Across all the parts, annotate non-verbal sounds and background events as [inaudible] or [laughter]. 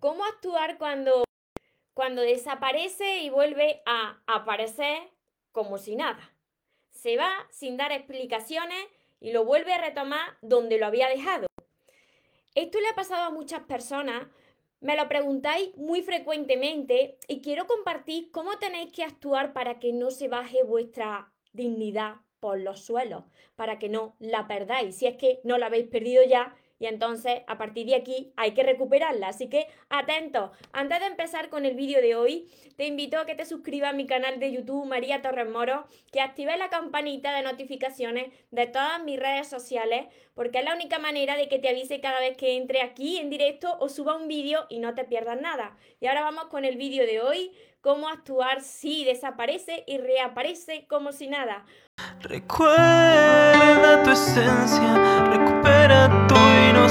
¿Cómo actuar cuando, cuando desaparece y vuelve a aparecer como si nada? Se va sin dar explicaciones y lo vuelve a retomar donde lo había dejado. Esto le ha pasado a muchas personas, me lo preguntáis muy frecuentemente y quiero compartir cómo tenéis que actuar para que no se baje vuestra dignidad por los suelos, para que no la perdáis. Si es que no la habéis perdido ya, y entonces a partir de aquí hay que recuperarla. Así que atentos. Antes de empezar con el vídeo de hoy, te invito a que te suscribas a mi canal de YouTube María Torres Moro, que actives la campanita de notificaciones de todas mis redes sociales, porque es la única manera de que te avise cada vez que entre aquí en directo o suba un vídeo y no te pierdas nada. Y ahora vamos con el vídeo de hoy, cómo actuar si desaparece y reaparece como si nada. Recuerda tu esencia,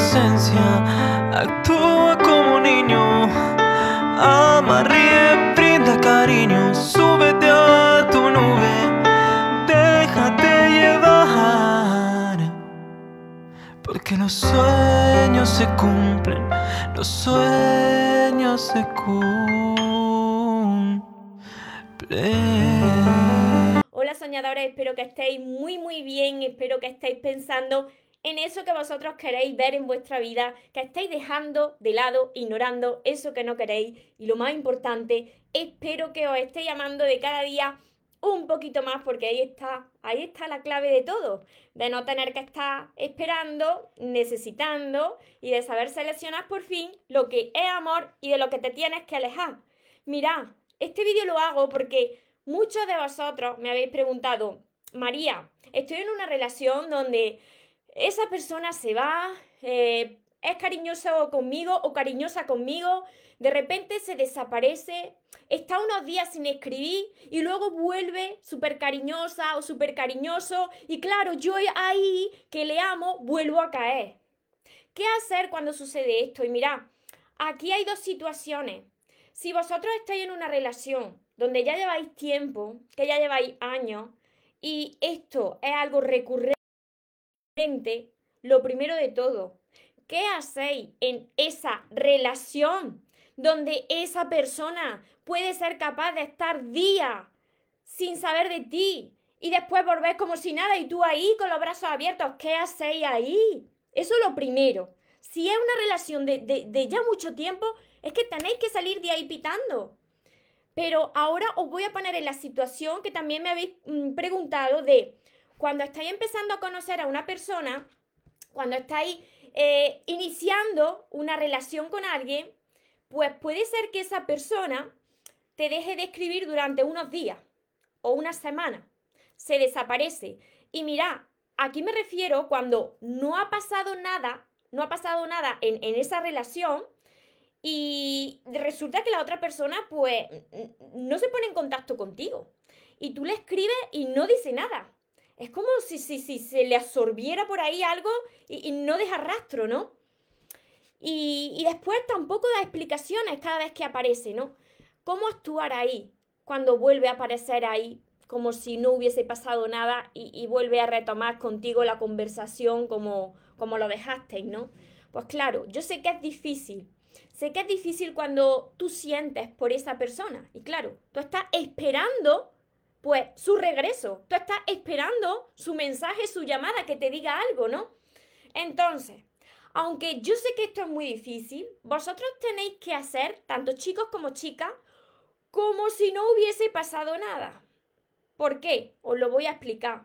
inocencia, actúa como niño, ama, ríe, brinda cariño, súbete a tu nube, déjate llevar, porque los sueños se cumplen, los sueños se cumplen. Hola soñadores, espero que estéis muy muy bien, espero que estéis pensando en eso que vosotros queréis ver en vuestra vida, que estáis dejando de lado, ignorando eso que no queréis. Y lo más importante, espero que os esté llamando de cada día un poquito más porque ahí está, ahí está la clave de todo, de no tener que estar esperando, necesitando y de saber seleccionar por fin lo que es amor y de lo que te tienes que alejar. Mirad, este vídeo lo hago porque muchos de vosotros me habéis preguntado, María, estoy en una relación donde esa persona se va, eh, es cariñoso conmigo o cariñosa conmigo, de repente se desaparece, está unos días sin escribir y luego vuelve súper cariñosa o súper cariñoso y claro, yo ahí que le amo vuelvo a caer. ¿Qué hacer cuando sucede esto? Y mirad, aquí hay dos situaciones. Si vosotros estáis en una relación donde ya lleváis tiempo, que ya lleváis años, y esto es algo recurrente, lo primero de todo, ¿qué hacéis en esa relación donde esa persona puede ser capaz de estar días sin saber de ti y después volver como si nada y tú ahí con los brazos abiertos? ¿Qué hacéis ahí? Eso es lo primero. Si es una relación de, de ya mucho tiempo, es que tenéis que salir de ahí pitando. Pero ahora os voy a poner en la situación que también me habéis mm, preguntado de cuando estáis empezando a conocer a una persona, cuando estáis eh, iniciando una relación con alguien, pues puede ser que esa persona te deje de escribir durante unos días o una semana. Se desaparece. Y mira, aquí me refiero cuando no ha pasado nada, no ha pasado nada en, en esa relación y resulta que la otra persona pues no se pone en contacto contigo. Y tú le escribes y no dice nada es como si, si, si se le absorbiera por ahí algo y, no deja rastro, ¿no? Y, y, después tampoco da explicaciones cada vez que aparece, ¿no? ¿Cómo actuar ahí cuando vuelve a aparecer ahí como si no hubiese pasado nada y, vuelve a retomar contigo la conversación como, como lo dejasteis, ¿no? Pues claro, yo sé que es difícil. Sé que es difícil cuando tú sientes por esa persona. Y claro, tú estás esperando pues su regreso. Tú estás esperando su mensaje, su llamada, que te diga algo, ¿no? Entonces, aunque yo sé que esto es muy difícil, vosotros tenéis que hacer, tanto chicos como chicas, como si no hubiese pasado nada. ¿Por qué? Os lo voy a explicar.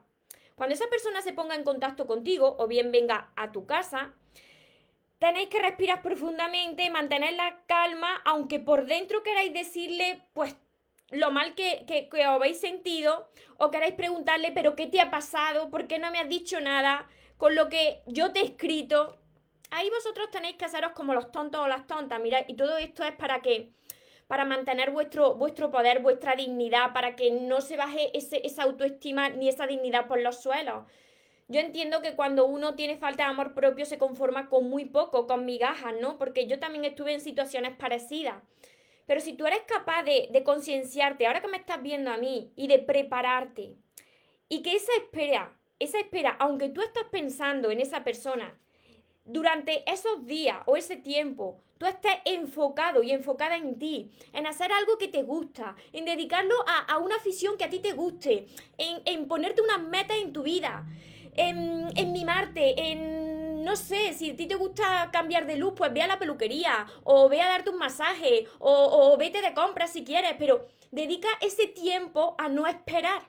Cuando esa persona se ponga en contacto contigo o bien venga a tu casa, tenéis que respirar profundamente, mantener la calma, aunque por dentro queráis decirle, pues lo mal que, que, habéis sentido o queréis preguntarle, pero ¿qué te ha pasado? ¿Por qué no me has dicho nada? Con lo que yo te he escrito. Ahí vosotros tenéis que haceros como los tontos o las tontas. Mira, y todo esto es para que para mantener vuestro, vuestro poder, vuestra dignidad, para que no se baje ese, esa autoestima ni esa dignidad por los suelos. Yo entiendo que cuando uno tiene falta de amor propio se conforma con muy poco, con migajas, ¿no? Porque yo también estuve en situaciones parecidas. Pero si tú eres capaz de, concienciarte, ahora que me estás viendo a mí, y de prepararte, y que esa espera, esa espera, aunque tú estás pensando en esa persona, durante esos días o ese tiempo tú estés enfocado y enfocada en ti, en hacer algo que te gusta, en dedicarlo a, una afición que a ti te guste, en, ponerte unas metas en tu vida, en, en mimarte, en no sé, si a ti te gusta cambiar de luz, pues ve a la peluquería, o ve a darte un masaje, o, vete de compras si quieres, pero dedica ese tiempo a no esperar,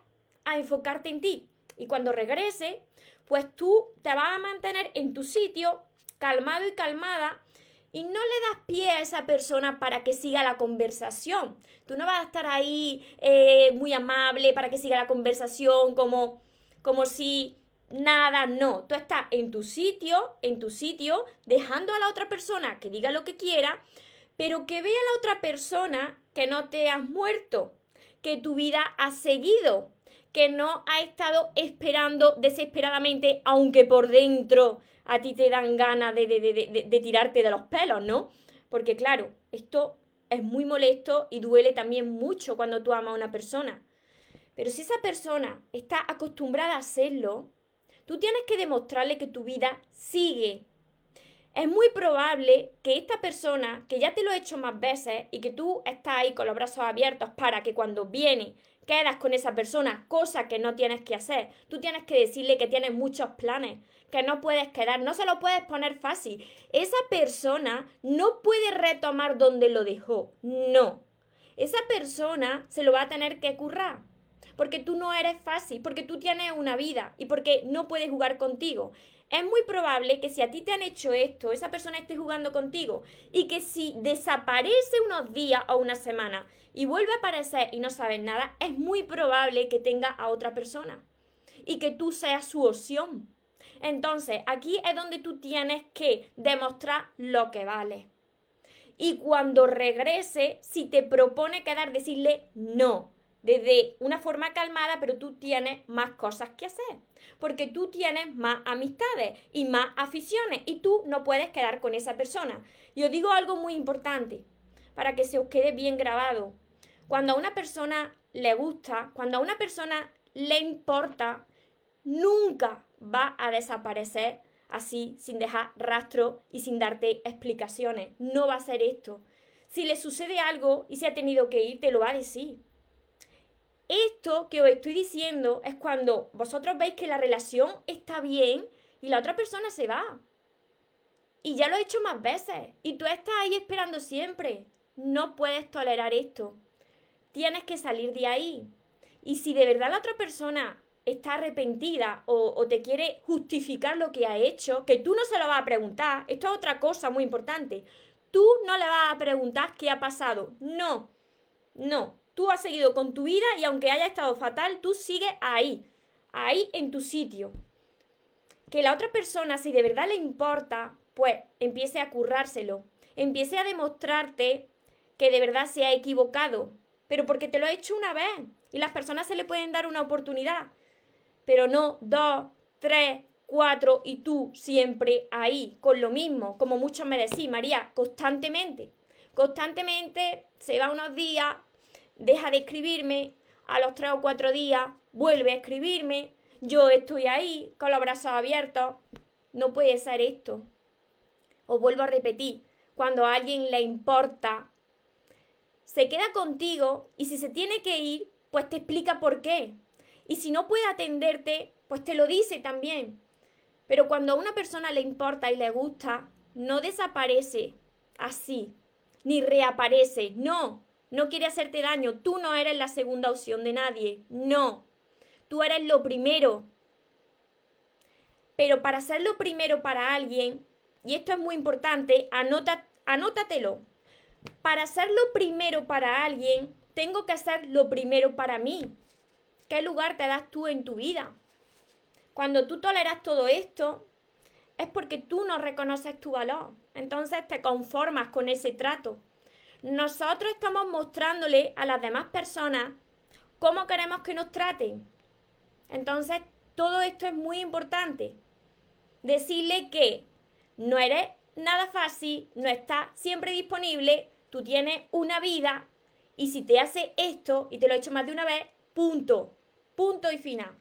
a enfocarte en ti. Y cuando regrese, pues tú te vas a mantener en tu sitio, calmado y calmada, y no le das pie a esa persona para que siga la conversación. Tú no vas a estar ahí eh, muy amable para que siga la conversación como, como si nada, no. Tú estás en tu sitio, en tu sitio, dejando a la otra persona que diga lo que quiera, pero que vea a la otra persona que no te has muerto, que tu vida ha seguido, que no ha estado esperando desesperadamente, aunque por dentro a ti te dan ganas de, de, tirarte de los pelos, ¿no? Porque claro, esto es muy molesto y duele también mucho cuando tú amas a una persona. Pero si esa persona está acostumbrada a hacerlo, tú tienes que demostrarle que tu vida sigue. Es muy probable que esta persona, que ya te lo ha hecho más veces y que tú estás ahí con los brazos abiertos para que cuando viene quedas con esa persona, cosa que no tienes que hacer. Tú tienes que decirle que tienes muchos planes, que no puedes quedar, no se lo puedes poner fácil. Esa persona no puede retomar donde lo dejó, no. Esa persona se lo va a tener que currar, porque tú no eres fácil, porque tú tienes una vida y porque no puedes jugar contigo. Es muy probable que si a ti te han hecho esto, esa persona esté jugando contigo y que si desaparece unos días o una semana y vuelve a aparecer y no sabes nada, es muy probable que tenga a otra persona y que tú seas su opción. Entonces, aquí es donde tú tienes que demostrar lo que vale. Y cuando regrese, si te propone quedar, decirle no, desde una forma calmada, pero tú tienes más cosas que hacer, porque tú tienes más amistades y más aficiones y tú no puedes quedar con esa persona. Y os digo algo muy importante, para que se os quede bien grabado. Cuando a una persona le gusta, cuando a una persona le importa, nunca va a desaparecer así, sin dejar rastro y sin darte explicaciones. No va a ser esto. Si le sucede algo y se ha tenido que ir, te lo va a decir. Esto que os estoy diciendo es cuando vosotros veis que la relación está bien y la otra persona se va. Y ya lo he hecho más veces. Y tú estás ahí esperando siempre. No puedes tolerar esto. Tienes que salir de ahí. Y si de verdad la otra persona está arrepentida o, te quiere justificar lo que ha hecho, que tú no se lo vas a preguntar, esto es otra cosa muy importante, tú no le vas a preguntar qué ha pasado, no, no, tú has seguido con tu vida y aunque haya estado fatal, tú sigues ahí, ahí en tu sitio. Que la otra persona, si de verdad le importa, pues empiece a currárselo, empiece a demostrarte que de verdad se ha equivocado, pero porque te lo ha hecho una vez y las personas se le pueden dar una oportunidad pero no dos, tres, cuatro y tú siempre ahí, con lo mismo, como muchos me decís, María, constantemente. Constantemente se va unos días, deja de escribirme, a los tres o cuatro días vuelve a escribirme, yo estoy ahí con los brazos abiertos. No puede ser esto. Os vuelvo a repetir, cuando a alguien le importa, se queda contigo y si se tiene que ir, pues te explica por qué. Y si no puede atenderte, pues te lo dice también. Pero cuando a una persona le importa y le gusta, no desaparece así, ni reaparece. No, no quiere hacerte daño. Tú no eres la segunda opción de nadie. No, tú eres lo primero. Pero para ser lo primero para alguien, y esto es muy importante, anota, anótatelo. Para ser lo primero para alguien, tengo que hacer lo primero para mí. ¿Qué lugar te das tú en tu vida? Cuando tú toleras todo esto, es porque tú no reconoces tu valor. Entonces te conformas con ese trato. Nosotros estamos mostrándole a las demás personas cómo queremos que nos traten. Entonces, todo esto es muy importante. Decirle que no eres nada fácil, no estás siempre disponible, tú tienes una vida y si te hace esto, y te lo he hecho más de una vez, punto. Punto y final.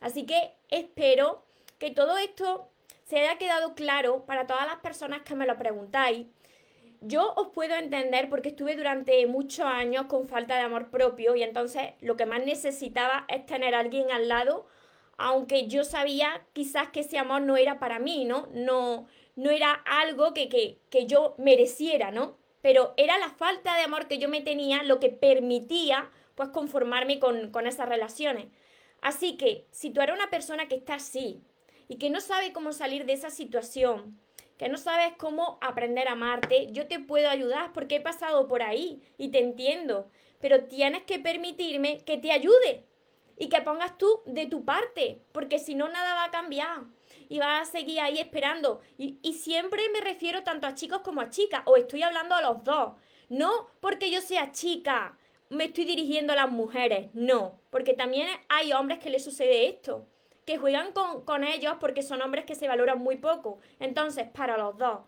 Así que espero que todo esto se haya quedado claro para todas las personas que me lo preguntáis. Yo os puedo entender porque estuve durante muchos años con falta de amor propio y entonces lo que más necesitaba es tener a alguien al lado, aunque yo sabía quizás que ese amor no era para mí, ¿no? No, no era algo que, que, que yo mereciera, ¿no? Pero era la falta de amor que yo me tenía lo que permitía pues conformarme con, con esas relaciones. Así que si tú eres una persona que está así y que no sabe cómo salir de esa situación, que no sabes cómo aprender a amarte, yo te puedo ayudar porque he pasado por ahí y te entiendo, pero tienes que permitirme que te ayude y que pongas tú de tu parte, porque si no nada va a cambiar y vas a seguir ahí esperando. Y, y siempre me refiero tanto a chicos como a chicas, o estoy hablando a los dos. No porque yo sea chica, me estoy dirigiendo a las mujeres, no, porque también hay hombres que les sucede esto, que juegan con, ellos porque son hombres que se valoran muy poco. Entonces, para los dos,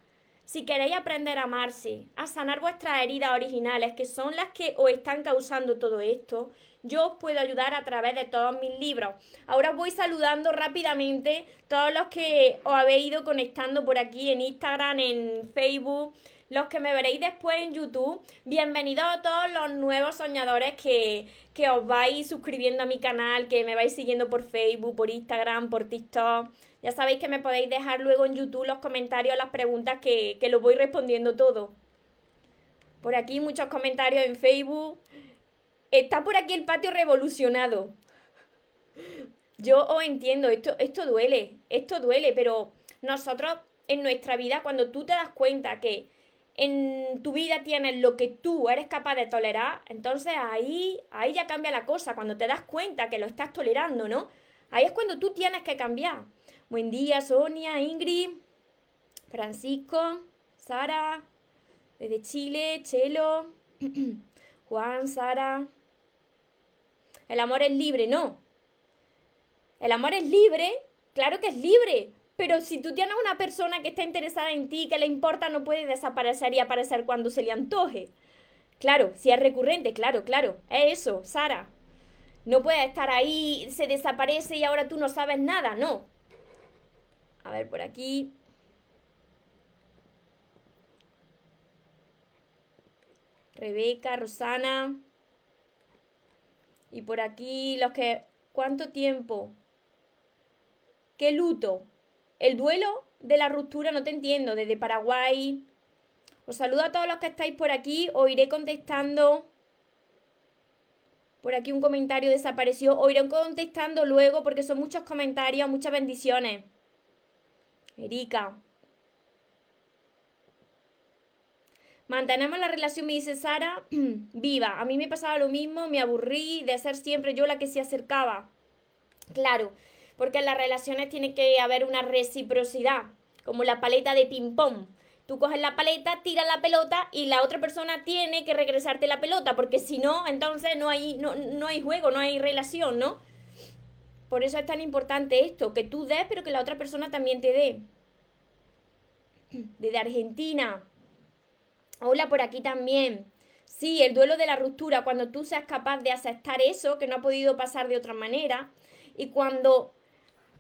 si queréis aprender a amarse, a sanar vuestras heridas originales, que son las que os están causando todo esto, yo os puedo ayudar a través de todos mis libros. Ahora os voy saludando rápidamente todos los que os habéis ido conectando por aquí en Instagram, en Facebook, los que me veréis después en YouTube, bienvenidos a todos los nuevos soñadores que, os vais suscribiendo a mi canal, que me vais siguiendo por Facebook, por Instagram, por TikTok. Ya sabéis que me podéis dejar luego en YouTube los comentarios, las preguntas que, que los voy respondiendo todo. Por aquí muchos comentarios en Facebook. Está por aquí el patio revolucionado. Yo os entiendo, esto, esto duele, esto duele, pero nosotros en nuestra vida, cuando tú te das cuenta que en tu vida tienes lo que tú eres capaz de tolerar, entonces ahí, ahí ya cambia la cosa, cuando te das cuenta que lo estás tolerando, ¿no? Ahí es cuando tú tienes que cambiar. Buen día, Sonia, Ingrid, Francisco, Sara, desde Chile, Chelo, [clears throat] Juan, Sara. El amor es libre, no. El amor es libre, claro que es libre, pero si tú tienes una persona que está interesada en ti, que le importa, no puede desaparecer y aparecer cuando se le antoje. Claro, si es recurrente, claro, claro. Es eso, Sara. No puede estar ahí, se desaparece y ahora tú no sabes nada, no. A ver, por aquí. Rebeca, Rosana. Y por aquí los que... ¿Cuánto tiempo? ¿Qué luto? El duelo de la ruptura, no te entiendo, desde Paraguay. Os saludo a todos los que estáis por aquí, os iré contestando. Por aquí un comentario desapareció, os iré contestando luego porque son muchos comentarios, muchas bendiciones. Erika. Mantenemos la relación, me dice Sara, [clears throat] viva. A mí me pasaba lo mismo, me aburrí de ser siempre yo la que se acercaba. Claro, porque en las relaciones tiene que haber una reciprocidad, como la paleta de ping-pong. Tú coges la paleta, tiras la pelota y la otra persona tiene que regresarte la pelota, porque si no, entonces no hay, no, no hay juego, no hay relación, ¿no? Por eso es tan importante esto, que tú des, pero que la otra persona también te dé. Desde Argentina. Hola por aquí también. Sí, el duelo de la ruptura, cuando tú seas capaz de aceptar eso, que no ha podido pasar de otra manera, y cuando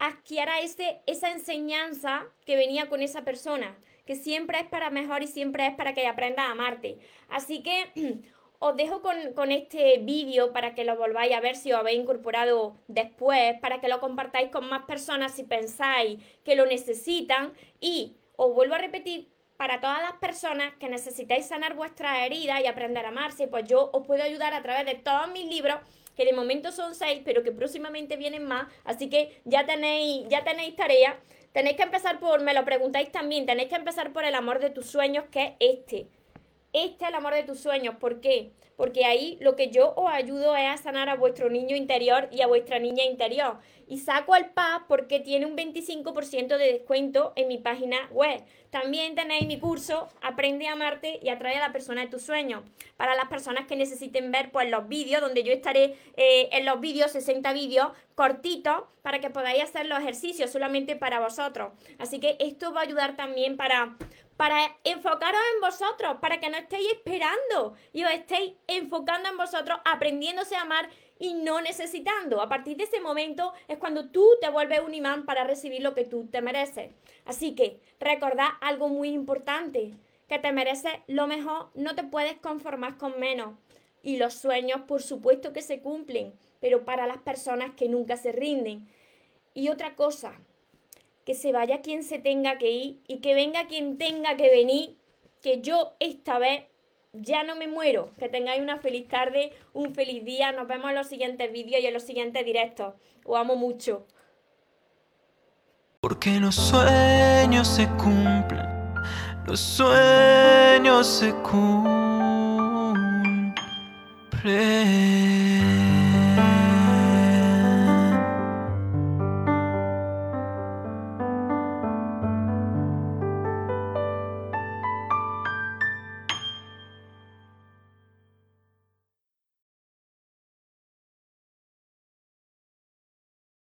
adquiera ese, esa enseñanza que venía con esa persona, que siempre es para mejor y siempre es para que aprenda a amarte. Así que [clears throat] os dejo con, con este vídeo para que lo volváis a ver si os habéis incorporado después, para que lo compartáis con más personas si pensáis que lo necesitan y os vuelvo a repetir para todas las personas que necesitáis sanar vuestras heridas y aprender a amarse, pues yo os puedo ayudar a través de todos mis libros que de momento son seis, pero que próximamente vienen más, así que ya tenéis, ya tenéis tarea. Tenéis que empezar por, me lo preguntáis también, tenéis que empezar por el amor de tus sueños, que es este. Este es el amor de tus sueños. ¿Por qué? Porque ahí lo que yo os ayudo es a sanar a vuestro niño interior y a vuestra niña interior. Y saco al PAP porque tiene un 25% de descuento en mi página web. También tenéis mi curso Aprende a amarte y atrae a la persona de tus sueños. Para las personas que necesiten ver pues, los vídeos, donde yo estaré eh, en los vídeos, 60 vídeos cortitos, para que podáis hacer los ejercicios solamente para vosotros. Así que esto va a ayudar también para para enfocaros en vosotros, para que no estéis esperando y os estéis enfocando en vosotros, aprendiéndose a amar y no necesitando. A partir de ese momento es cuando tú te vuelves un imán para recibir lo que tú te mereces. Así que recordad algo muy importante, que te mereces lo mejor, no te puedes conformar con menos. Y los sueños, por supuesto que se cumplen, pero para las personas que nunca se rinden. Y otra cosa, que se vaya quien se tenga que ir y que venga quien tenga que venir, que yo esta vez ya no me muero. Que tengáis una feliz tarde, un feliz día. Nos vemos en los siguientes vídeos y en los siguientes directos. Os amo mucho. Porque los sueños se cumplen, los sueños se cumplen.